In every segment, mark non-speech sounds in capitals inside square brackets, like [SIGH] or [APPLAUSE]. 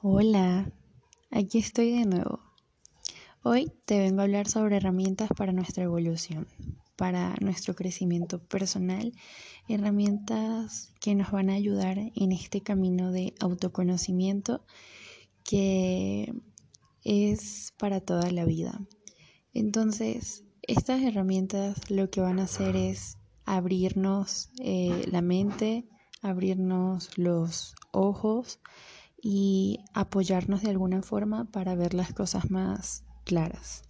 Hola, aquí estoy de nuevo. Hoy te vengo a hablar sobre herramientas para nuestra evolución, para nuestro crecimiento personal, herramientas que nos van a ayudar en este camino de autoconocimiento que es para toda la vida. Entonces, estas herramientas lo que van a hacer es abrirnos eh, la mente, abrirnos los ojos y apoyarnos de alguna forma para ver las cosas más claras.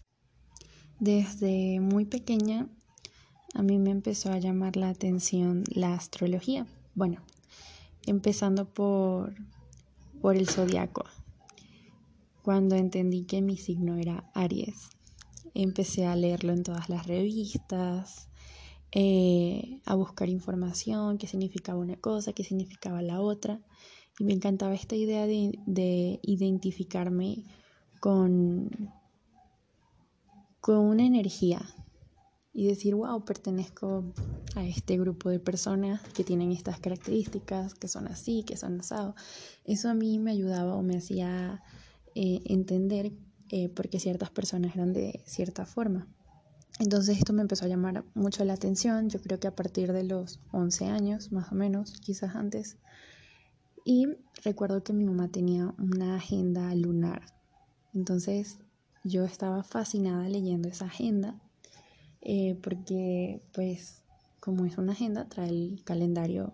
Desde muy pequeña a mí me empezó a llamar la atención la astrología. Bueno, empezando por, por el zodiaco. Cuando entendí que mi signo era Aries, empecé a leerlo en todas las revistas, eh, a buscar información, qué significaba una cosa, qué significaba la otra. Y me encantaba esta idea de, identificarme con, con una energía y decir, wow, pertenezco a este grupo de personas que tienen estas características, que son así, que son asados. Eso a mí me ayudaba o me hacía eh, entender eh, por qué ciertas personas eran de cierta forma. Entonces esto me empezó a llamar mucho la atención, yo creo que a partir de los 11 años, más o menos, quizás antes. Y recuerdo que mi mamá tenía una agenda lunar. Entonces yo estaba fascinada leyendo esa agenda eh, porque pues como es una agenda trae el calendario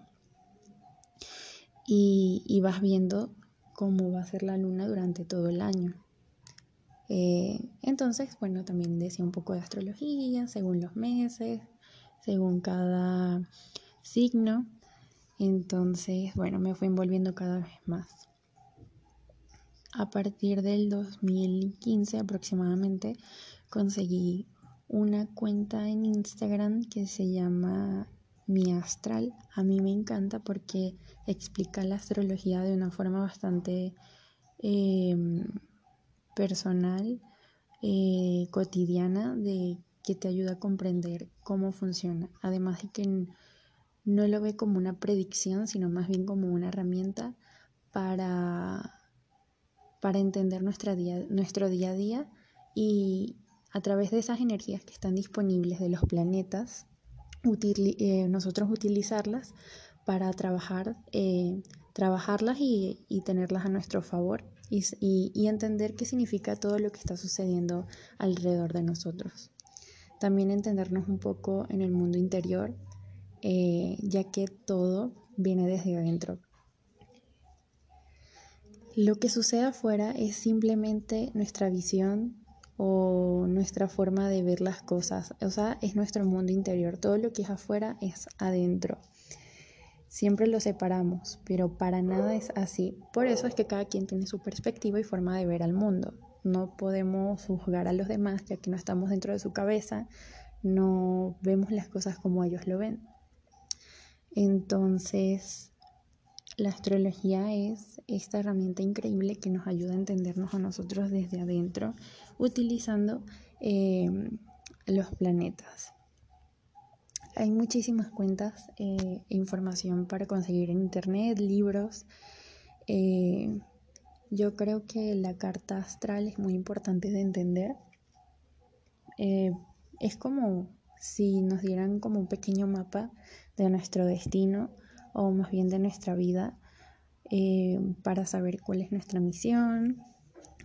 y, y, vas viendo cómo va a ser la luna durante todo el año. Eh, entonces, bueno, también decía un poco de astrología, según los meses, según cada signo. Entonces, bueno, me fui envolviendo cada vez más. A partir del 2015 aproximadamente conseguí una cuenta en Instagram que se llama Mi Astral. A mí me encanta porque explica la astrología de una forma bastante em, personal, eh, cotidiana, de que te ayuda a comprender cómo funciona. Además de que no lo ve como una predicción, sino más bien como una herramienta para, para entender nuestra día, nuestro día a día y a través de esas energías que están disponibles de los planetas, eh, nosotros utilizarlas para trabajar, eh, trabajarlas y, y tenerlas a nuestro favor y, entender qué significa todo lo que está sucediendo alrededor de nosotros. También entendernos un poco en el mundo interior, eh, ya que todo viene desde adentro. Lo que sucede afuera es simplemente nuestra visión o nuestra forma de ver las cosas. O sea, es nuestro mundo interior. Todo lo que es afuera es adentro. Siempre lo separamos, pero para nada es así. Por eso es que cada quien tiene su perspectiva y forma de ver al mundo. No podemos juzgar a los demás ya que no estamos dentro de su cabeza, no vemos las cosas como ellos lo ven. Entonces, la astrología es esta herramienta increíble que nos ayuda a entendernos a nosotros desde adentro utilizando eh, los planetas. Hay muchísimas cuentas e información para conseguir en internet, libros. Eh, yo creo que la carta astral es muy importante de entender. Eh, es como si nos dieran como un pequeño mapa de nuestro destino o más bien de nuestra vida para saber cuál es nuestra misión,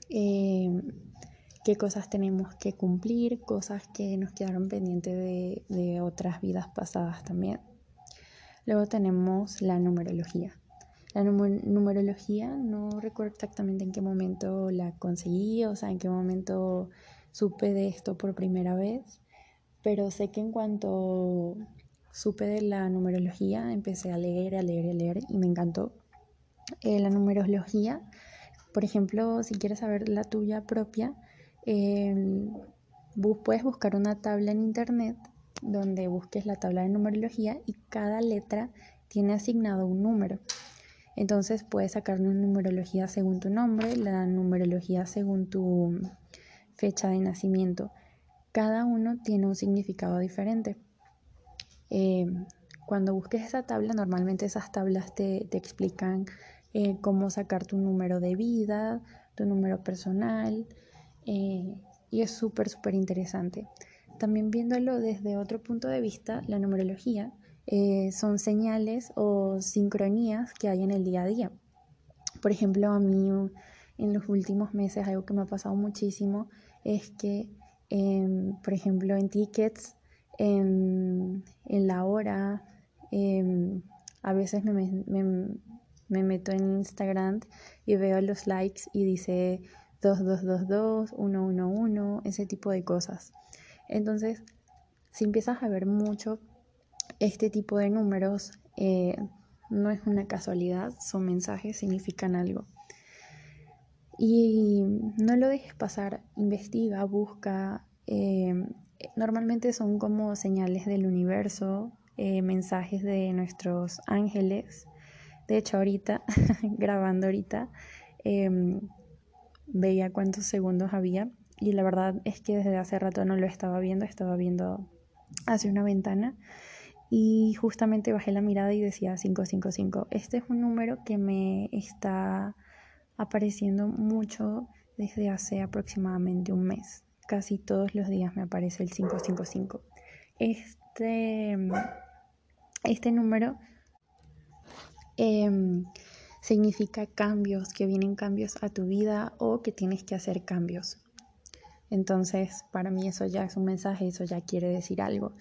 qué cosas tenemos que cumplir, cosas que nos quedaron pendientes de, otras vidas pasadas también. Luego tenemos la numerología. La numerología no recuerdo exactamente en qué momento la conseguí, o sea, en qué momento supe de esto por primera vez, pero sé que en cuanto supe de la numerología empecé a leer, a leer, a leer y me encantó. Eh, la numerología, por ejemplo, si quieres saber la tuya propia, puedes buscar una tabla en internet donde busques la tabla de numerología y cada letra tiene asignado un número. Entonces puedes sacar una numerología según tu nombre, la numerología según tu fecha de nacimiento. Cada uno tiene un significado diferente. Eh, cuando busques esa tabla, normalmente esas tablas te, te explican eh, cómo sacar tu número de vida, tu número personal, eh, y es súper, súper interesante. También viéndolo desde otro punto de vista, la numerología son señales o sincronías que hay en el día a día. Por ejemplo, a mí en los últimos meses algo que me ha pasado muchísimo es que, em, por ejemplo, en tickets, en, la hora, em, a veces me, me meto en Instagram y veo los likes y dice 2222, 111, ese tipo de cosas. Entonces, si empiezas a ver mucho este tipo de números, eh, no es una casualidad, son mensajes, significan algo. Y no lo dejes pasar, investiga, busca. Eh, normalmente son como señales del universo, eh, mensajes de nuestros ángeles. De hecho, ahorita, [LAUGHS] grabando ahorita, em, veía cuántos segundos había y la verdad es que desde hace rato no lo estaba viendo, estaba viendo hacia una ventana y justamente bajé la mirada y decía 555. Este es un número que me está apareciendo mucho desde hace aproximadamente un mes. Casi todos los días me aparece el 555. Este, este número em, significa cambios, que vienen cambios a tu vida o que tienes que hacer cambios. Entonces, para mí eso ya es un mensaje, eso ya quiere decir algo.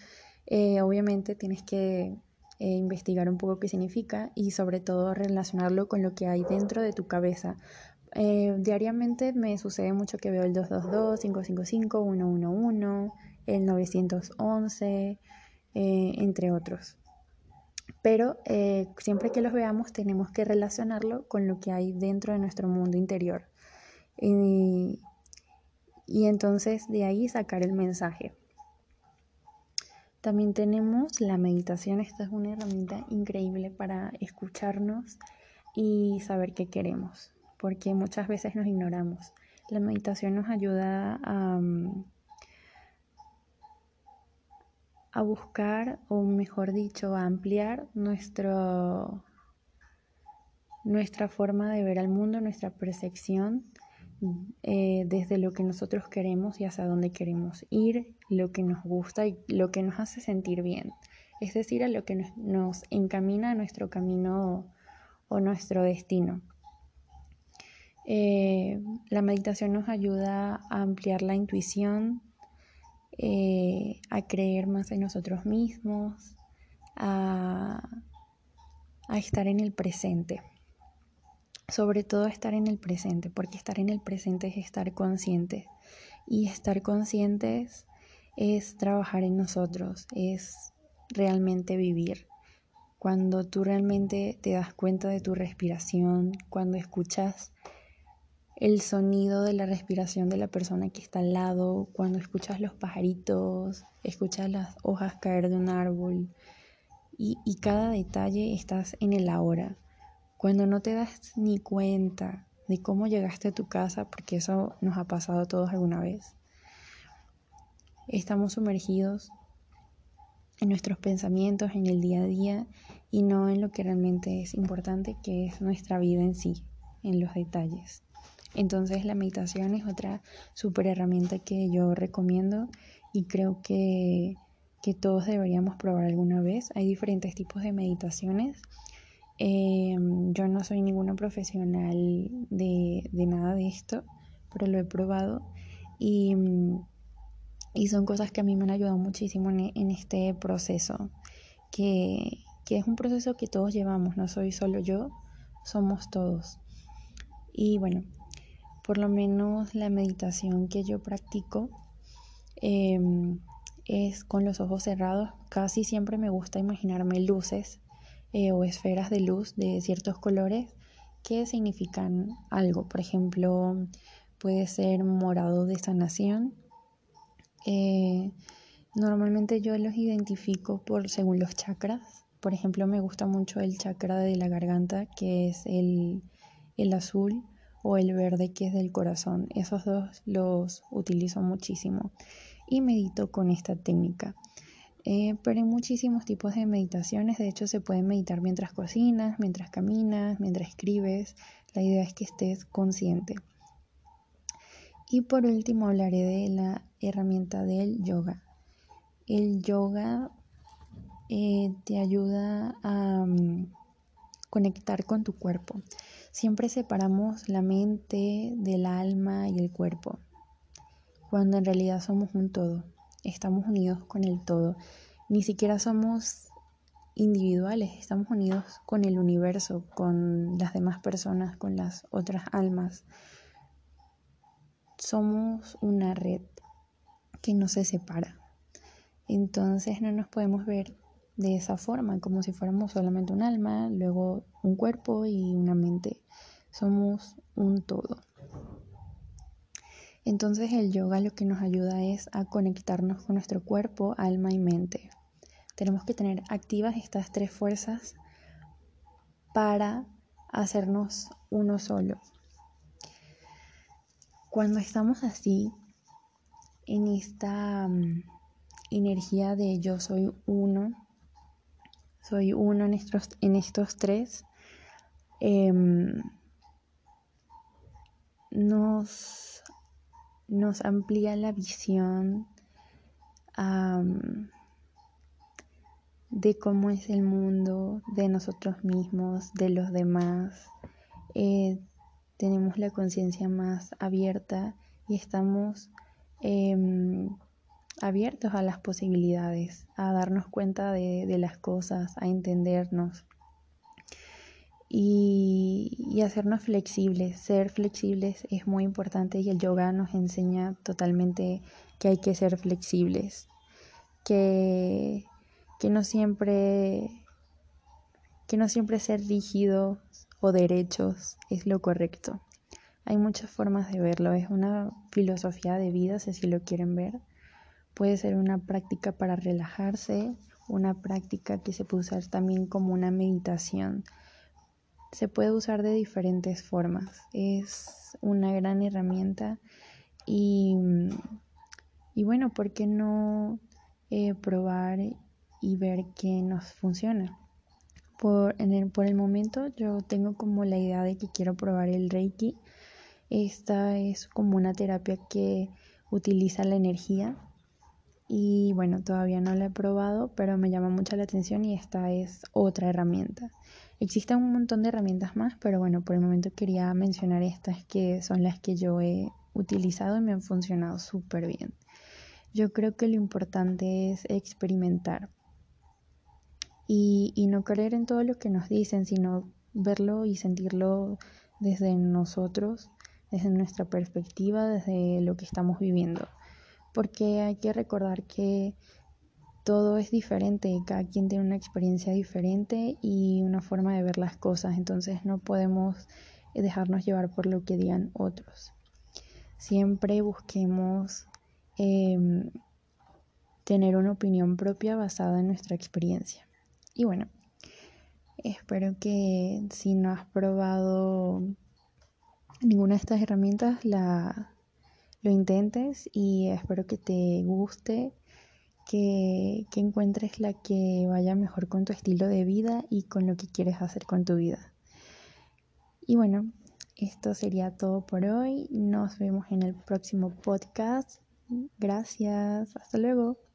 Eh, obviamente tienes que eh, investigar un poco qué significa y sobre todo relacionarlo con lo que hay dentro de tu cabeza. Eh, diariamente me sucede mucho que veo el 222, 555, 111, el 911, entre otros. Pero siempre que los veamos tenemos que relacionarlo con lo que hay dentro de nuestro mundo interior. Y, y entonces de ahí sacar el mensaje. También tenemos la meditación. Esta es una herramienta increíble para escucharnos y saber qué queremos, porque muchas veces nos ignoramos. La meditación nos ayuda a, mm, buscar, o mejor dicho, a ampliar nuestro, nuestra forma de ver al mundo, nuestra percepción eh, desde lo que nosotros queremos y hacia dónde queremos ir, lo que nos gusta y lo que nos hace sentir bien. Es decir, a lo que nos, encamina a nuestro camino o nuestro destino. Eh, la meditación nos ayuda a ampliar la intuición, eh, a creer más en nosotros mismos, a estar en el presente sobre todo estar en el presente, porque estar en el presente es estar conscientes y estar conscientes es trabajar en nosotros, es realmente vivir. Cuando tú realmente te das cuenta de tu respiración, cuando escuchas el sonido de la respiración de la persona que está al lado, cuando escuchas los pajaritos, escuchas las hojas caer de un árbol y, y cada detalle estás en el ahora cuando no te das ni cuenta de cómo llegaste a tu casa, porque eso nos ha pasado a todos alguna vez, estamos sumergidos en nuestros pensamientos, en el día a día y no en lo que realmente es importante, que es nuestra vida en sí, en los detalles. Entonces la meditación es otra super herramienta que yo recomiendo y creo que, que todos deberíamos probar alguna vez. Hay diferentes tipos de meditaciones Em, yo no soy ninguna profesional de, nada de esto, pero lo he probado y, y, son cosas que a mí me han ayudado muchísimo en, este proceso, que, que, es un proceso que todos llevamos, no soy solo yo, somos todos. Y bueno, por lo menos la meditación que yo practico em, es con los ojos cerrados, casi siempre me gusta imaginarme luces eh, o esferas de luz de ciertos colores que significan algo. Por ejemplo, puede ser morado de sanación. Eh, normalmente yo los identifico por según los chakras. Por ejemplo, me gusta mucho el chakra de la garganta, que es el, el azul, o el verde, que es del corazón. Esos dos los utilizo muchísimo y medito con esta técnica. Eh, pero hay muchísimos tipos de meditaciones, de hecho se puede meditar mientras cocinas, mientras caminas, mientras escribes, la idea es que estés consciente. Y por último hablaré de la herramienta del yoga. El yoga eh, te ayuda a mm, conectar con tu cuerpo. Siempre separamos la mente del alma y el cuerpo, cuando en realidad somos un todo estamos unidos con el todo. Ni siquiera somos individuales, estamos unidos con el universo, con las demás personas, con las otras almas. Somos una red que no se separa. Entonces no nos podemos ver de esa forma, como si fuéramos solamente un alma, luego un cuerpo y una mente. Somos un todo. Entonces el yoga lo que nos ayuda es a conectarnos con nuestro cuerpo, alma y mente. Tenemos que tener activas estas tres fuerzas para hacernos uno solo. Cuando estamos así, en esta mm, energía de yo soy uno, soy uno en estos, en estos tres, em, nos nos amplía la visión de cómo es el mundo, de nosotros mismos, de los demás. Eh, tenemos la conciencia más abierta y estamos em, abiertos a las posibilidades, a darnos cuenta de las cosas, a entendernos hacernos flexibles. Ser flexibles es muy importante y el yoga nos enseña totalmente que hay que ser flexibles, que, que no siempre que no siempre ser rígidos o derechos es lo correcto. Hay muchas formas de verlo, es una filosofía de vida, si lo quieren ver. Puede ser una práctica para relajarse, una práctica que se puede usar también como una meditación se puede usar de diferentes formas. Es una gran herramienta y, y bueno, ¿por qué no eh, probar y ver qué nos funciona? Por, en el, por el momento yo tengo como la idea de que quiero probar el Reiki. Esta es como una terapia que utiliza la energía y bueno, todavía no la he probado, pero me llama mucho la atención y esta es otra herramienta. Existen un montón de herramientas más, pero bueno, por el momento quería mencionar estas que son las que yo he utilizado y me han funcionado súper bien. Yo creo que lo importante es experimentar y, y no creer en todo lo que nos dicen, sino verlo y sentirlo desde nosotros, desde nuestra perspectiva, desde lo que estamos viviendo. Porque hay que recordar que todo es diferente, cada quien tiene una experiencia diferente y una forma de ver las cosas, entonces no podemos dejarnos llevar por lo que digan otros. Siempre busquemos em, tener una opinión propia basada en nuestra experiencia. Y bueno, espero que si no has probado ninguna de estas herramientas, la, lo intentes y espero que te guste que, encuentres la que vaya mejor con tu estilo de vida y con lo que quieres hacer con tu vida. Y bueno, esto sería todo por hoy. Nos vemos en el próximo podcast. Gracias. Hasta luego.